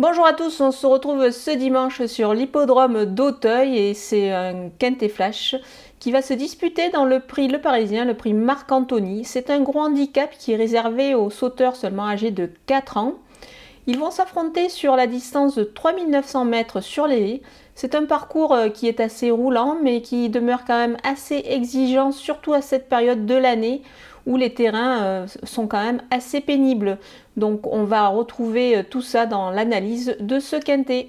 Bonjour à tous, on se retrouve ce dimanche sur l'hippodrome d'Auteuil et c'est un Quintet Flash qui va se disputer dans le prix Le Parisien, le prix Marc-Anthony. C'est un gros handicap qui est réservé aux sauteurs seulement âgés de 4 ans. Ils vont s'affronter sur la distance de 3900 mètres sur les haies. C'est un parcours euh, qui est assez roulant mais qui demeure quand même assez exigeant, surtout à cette période de l'année où les terrains euh, sont quand même assez pénibles. Donc on va retrouver euh, tout ça dans l'analyse de ce quintet.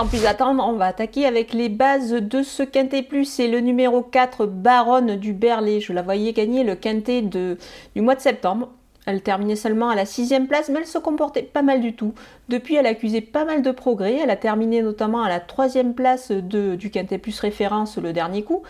Sans plus attendre, on va attaquer avec les bases de ce quintet plus. C'est le numéro 4, Baronne du Berlay. Je la voyais gagner le quintet du mois de septembre. Elle terminait seulement à la sixième place, mais elle se comportait pas mal du tout. Depuis, elle accusait pas mal de progrès. Elle a terminé notamment à la troisième place du Quintet Plus référence le dernier coup.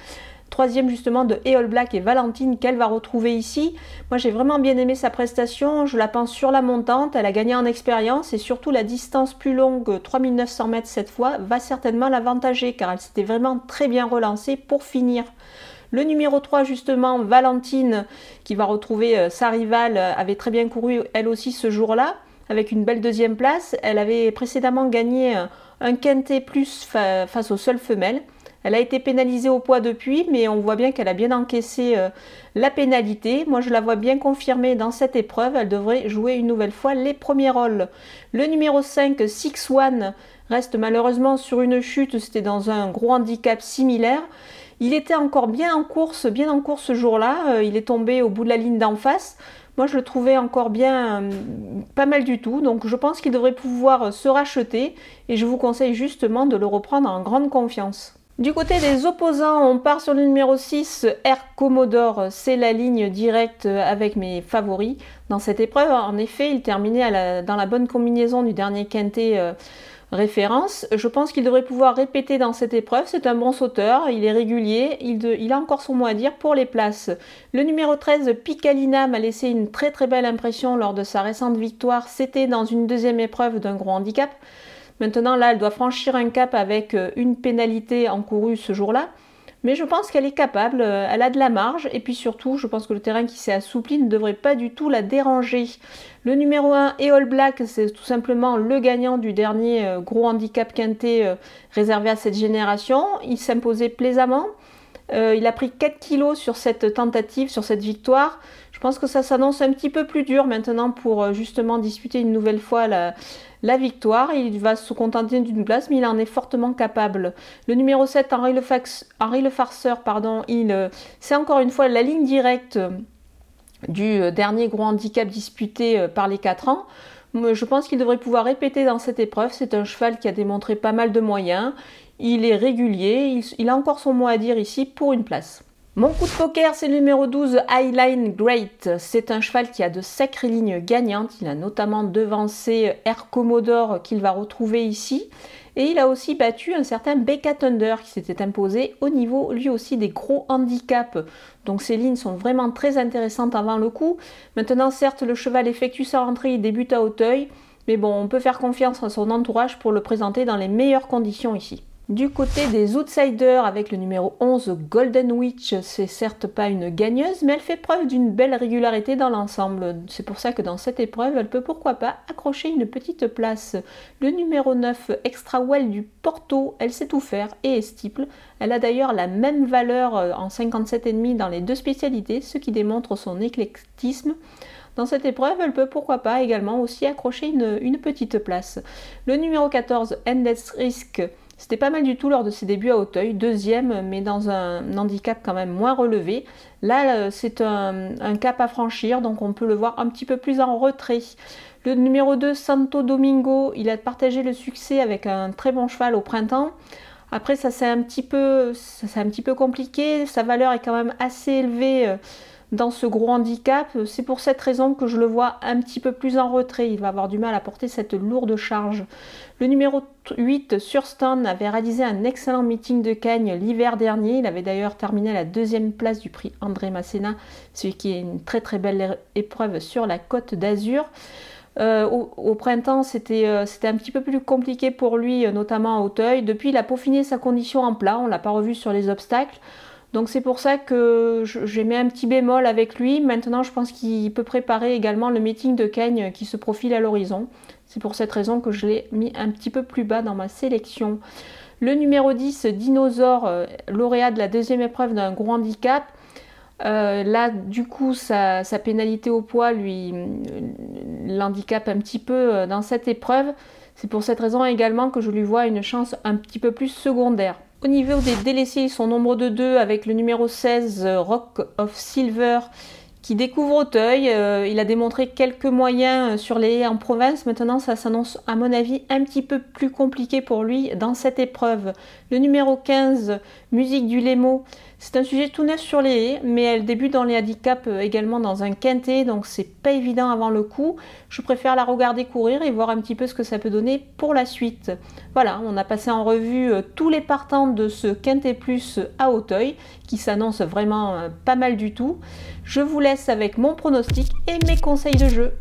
Troisième justement de Eol Black et Valentine qu'elle va retrouver ici. Moi j'ai vraiment bien aimé sa prestation, je la pense sur la montante, elle a gagné en expérience et surtout la distance plus longue, 3900 mètres cette fois, va certainement l'avantager car elle s'était vraiment très bien relancée pour finir. Le numéro 3, justement, Valentine, qui va retrouver euh, sa rivale, euh, avait très bien couru elle aussi ce jour-là, avec une belle deuxième place. Elle avait précédemment gagné euh, un quintet plus face aux seules femelles. Elle a été pénalisée au poids depuis, mais on voit bien qu'elle a bien encaissé la pénalité. Moi, je la vois bien confirmée dans cette épreuve. Elle devrait jouer une nouvelle fois les premiers rôles. Le numéro 5, Six One, reste malheureusement sur une chute. C'était dans un gros handicap similaire. Il était encore bien en course, bien en course ce jour-là. Euh, il est tombé au bout de la ligne d'en face. Moi, je le trouvais encore bien, euh, pas mal du tout. Donc, je pense qu'il devrait pouvoir se racheter. Et je vous conseille justement de le reprendre en grande confiance. Du côté des opposants, on part sur le numéro 6, Air Commodore. C'est la ligne directe avec mes favoris dans cette épreuve. En effet, il terminait dans la bonne combinaison du dernier quintet euh, référence. Je pense qu'il devrait pouvoir répéter dans cette épreuve. C'est un bon sauteur, il est régulier, il, a encore son mot à dire pour les places. Le numéro 13, Picalina, m'a laissé une très très belle impression lors de sa récente victoire. C'était dans une deuxième épreuve d'un gros handicap. Maintenant, là, elle doit franchir un cap avec euh, une pénalité encourue ce jour-là. Mais je pense qu'elle est capable, euh, elle a de la marge, et puis surtout, je pense que le terrain qui s'est assoupli ne devrait pas du tout la déranger. Le numéro 1, Eol Black, c'est tout simplement le gagnant du dernier euh, gros handicap quintet réservé à cette génération. Il s'imposait plaisamment. il a pris 4 kilos sur cette tentative, sur cette victoire. Je pense que ça s'annonce un petit peu plus dur maintenant pour justement disputer une nouvelle fois la, la victoire. Il va se contenter d'une place, mais il en est fortement capable. Le numéro 7, Henri Le, Farceur, pardon, il, euh, c'est encore une fois la ligne directe du euh, dernier gros handicap disputé euh, par les 4 ans. Je pense qu'il devrait pouvoir répéter dans cette épreuve. C'est un cheval qui a démontré pas mal de moyens. Il est régulier. il a encore son mot à dire ici pour une place. Mon coup de poker, c'est le numéro 12, Highline Great. C'est un cheval qui a de sacrées lignes gagnantes. Il a notamment devancé Air Commodore qu'il va retrouver ici. Et il a aussi battu un certain Becca Thunder qui s'était imposé au niveau lui aussi des gros handicaps. Donc ces lignes sont vraiment très intéressantes avant le coup. Maintenant certes le cheval effectue sa rentrée, il débute à Hauteuil. Mais bon, on peut faire confiance à son entourage pour le présenter dans les meilleures conditions ici. Du côté des outsiders, avec le numéro 11, Golden Witch, c'est certes pas une gagneuse, mais elle fait preuve d'une belle régularité dans l'ensemble. C'est pour ça que dans cette épreuve, elle peut pourquoi pas accrocher une petite place. Le numéro 9, Extra Well du Porto, elle sait tout faire et est stiple. Elle a d'ailleurs la même valeur euh, en 57,5 dans les deux spécialités, ce qui démontre son éclectisme. Dans cette épreuve, elle peut pourquoi pas également aussi accrocher une, une petite place. Le numéro 14, Endless Risk, c'était pas mal du tout lors de ses débuts à Hauteuil, deuxième, mais dans un handicap quand même moins relevé. Là, euh, c'est un, cap à franchir, donc on peut le voir un petit peu plus en retrait. Le numéro 2, Santo Domingo, il a partagé le succès avec un très bon cheval au printemps. Après, ça c'est un petit peu, un petit peu compliqué. Sa valeur est quand même assez élevée euh, dans ce gros handicap. C'est pour cette raison que je le vois un petit peu plus en retrait. Il va avoir du mal à porter cette lourde charge. Le numéro 8, Surstan, avait réalisé un excellent meeting de Cagnes l'hiver dernier. Il avait d'ailleurs terminé à la deuxième place du prix André Masséna, ce qui est une très très belle épreuve sur la côte d'Azur. Euh, au, printemps, euh, c'était un petit peu plus compliqué pour lui, notamment à Hauteuil. Depuis, il a peaufiné sa condition en plat. On ne l'a pas revu sur les obstacles. Donc c'est pour ça que j'ai mis un petit bémol avec lui. Maintenant, je pense qu'il peut préparer également le meeting de Kane qui se profile à l'horizon. C'est pour cette raison que je l'ai mis un petit peu plus bas dans ma sélection. Le numéro 10, Dinosaure, euh, lauréat de la deuxième épreuve d'un gros handicap. Euh, là, du coup, sa, pénalité au poids lui euh, l'handicape un petit peu dans cette épreuve. C'est pour cette raison également que je lui vois une chance un petit peu plus secondaire. Au niveau des délaissés, ils sont nombre de deux avec le numéro 16, Rock of Silver, qui découvre Auteuil. Euh, il a démontré quelques moyens euh, sur les haies en province. Maintenant, ça s'annonce, à mon avis, un petit peu plus compliqué pour lui dans cette épreuve. Le numéro 15, Musique du Lémo, c'est un sujet tout neuf sur les haies, mais elle débute dans les handicaps euh, également dans un quintet, donc c'est pas évident avant le coup. Je préfère la regarder courir et voir un petit peu ce que ça peut donner pour la suite. Voilà, on a passé en revue euh, tous les partants de ce quintet plus à Hauteuil, qui s'annonce vraiment euh, pas mal du tout. Je vous laisse avec mon pronostic et mes conseils de jeu.